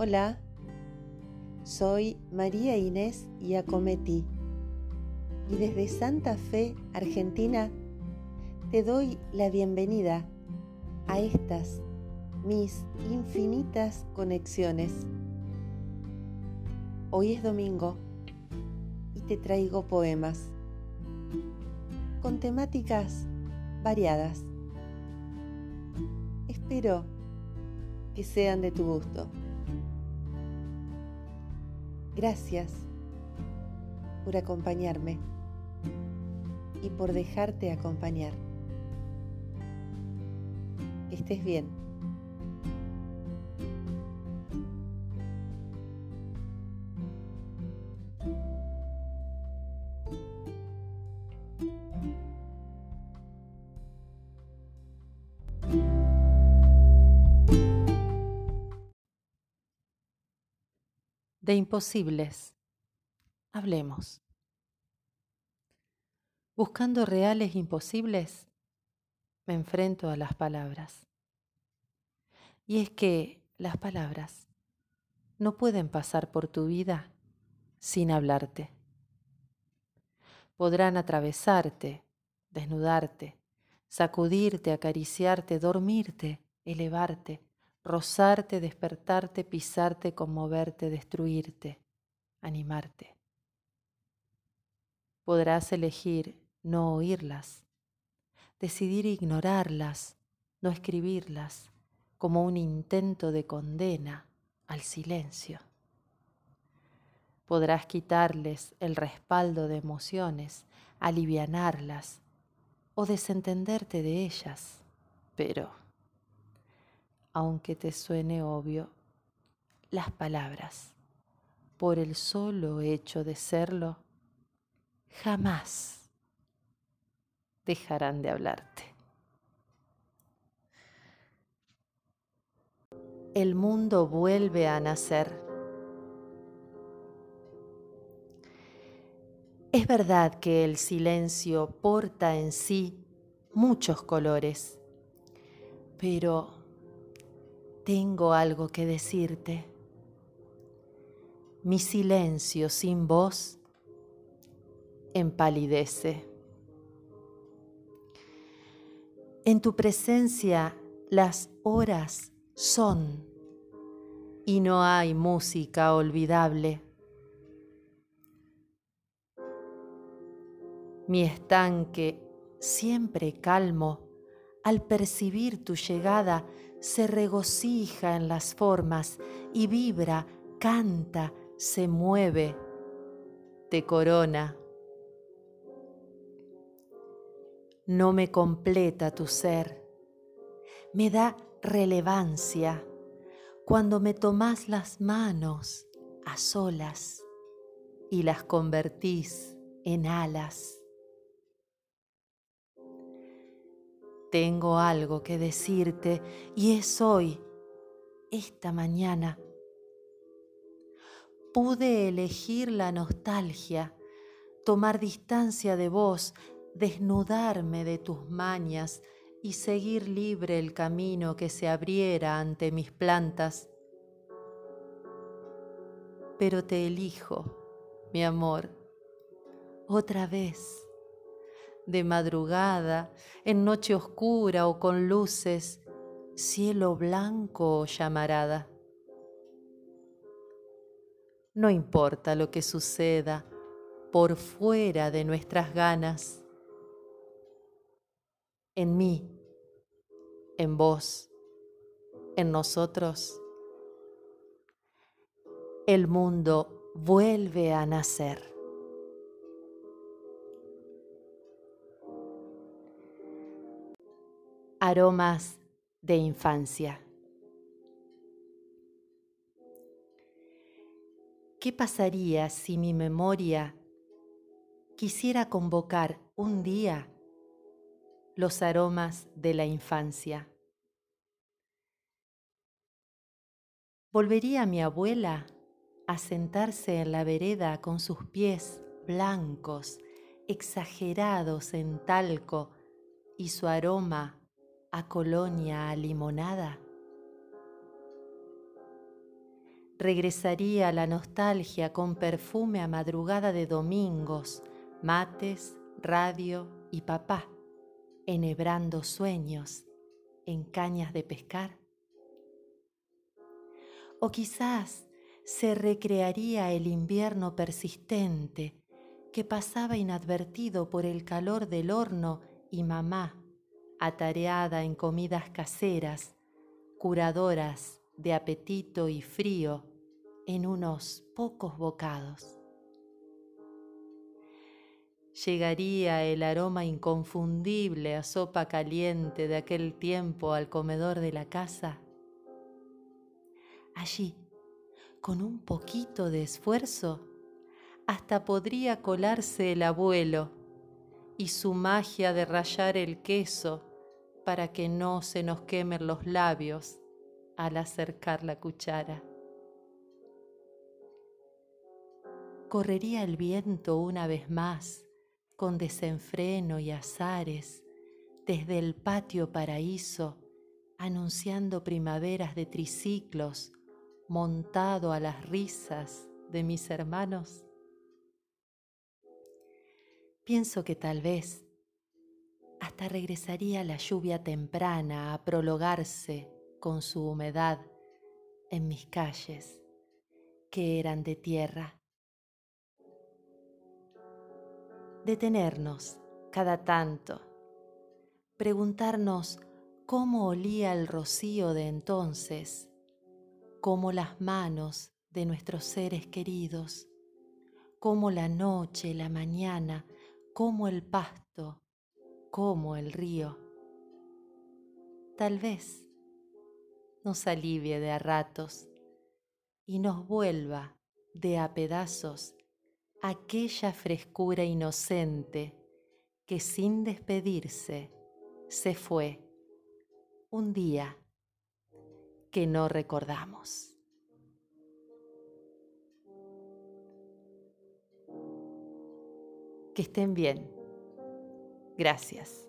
Hola, soy María Inés Iacometti y desde Santa Fe, Argentina, te doy la bienvenida a estas mis infinitas conexiones. Hoy es domingo y te traigo poemas con temáticas variadas. Espero que sean de tu gusto. Gracias por acompañarme y por dejarte acompañar. Estés bien. De imposibles, hablemos. Buscando reales imposibles, me enfrento a las palabras. Y es que las palabras no pueden pasar por tu vida sin hablarte. Podrán atravesarte, desnudarte, sacudirte, acariciarte, dormirte, elevarte, rozarte, despertarte, pisarte, conmoverte, destruirte, animarte. Podrás elegir no oírlas, decidir ignorarlas, no escribirlas, como un intento de condena al silencio. Podrás quitarles el respaldo de emociones, alivianarlas o desentenderte de ellas, pero, aunque te suene obvio, las palabras, por el solo hecho de serlo, jamás dejarán de hablarte. El mundo vuelve a nacer. Es verdad que el silencio porta en sí muchos colores, pero tengo algo que decirte. Mi silencio sin voz empalidece. En tu presencia las horas son y no hay música olvidable. Mi estanque, siempre calmo, al percibir tu llegada, se regocija en las formas y vibra, canta, se mueve, te corona no me completa tu ser, me da relevancia cuando me tomas las manos a solas y las convertís en alas. Tengo algo que decirte y es hoy, esta mañana. Pude elegir la nostalgia, tomar distancia de vos, desnudarme de tus mañas y seguir libre el camino que se abriera ante mis plantas. Pero te elijo, mi amor, otra vez, de madrugada, en noche oscura o con luces, cielo blanco o llamarada. No importa lo que suceda por fuera de nuestras ganas en mí, en vos, en nosotros, el mundo vuelve a nacer. Aromas de infancia. ¿Qué pasaría si mi memoria quisiera convocar un día los aromas de la infancia. Volvería mi abuela a sentarse en la vereda con sus pies blancos, exagerados en talco y su aroma a colonia a limonada. regresaría la nostalgia con perfume a madrugada de domingos, mates, radio y papá, enhebrando sueños en cañas de pescar. O quizás se recrearía el invierno persistente que pasaba inadvertido por el calor del horno y mamá, atareada en comidas caseras, curadoras de apetito y frío en unos pocos bocados. Llegaría el aroma inconfundible a sopa caliente de aquel tiempo al comedor de la casa. Allí, con un poquito de esfuerzo, hasta podría colarse el abuelo y su magia de rayar el queso para que no se nos quemen los labios al acercar la cuchara. Correría el viento una vez más, con desenfreno y azares, desde el patio paraíso, anunciando primaveras de triciclos, montado a las risas de mis hermanos. Pienso que tal vez hasta regresaría la lluvia temprana a prologarse con su humedad en mis calles, que eran de tierra. Detenernos cada tanto, preguntarnos cómo olía el rocío de entonces, cómo las manos de nuestros seres queridos, cómo la noche, la mañana, como el pasto, como el río. Tal vez nos alivie de a ratos y nos vuelva de a pedazos aquella frescura inocente que sin despedirse se fue un día que no recordamos. Que estén bien. Gracias.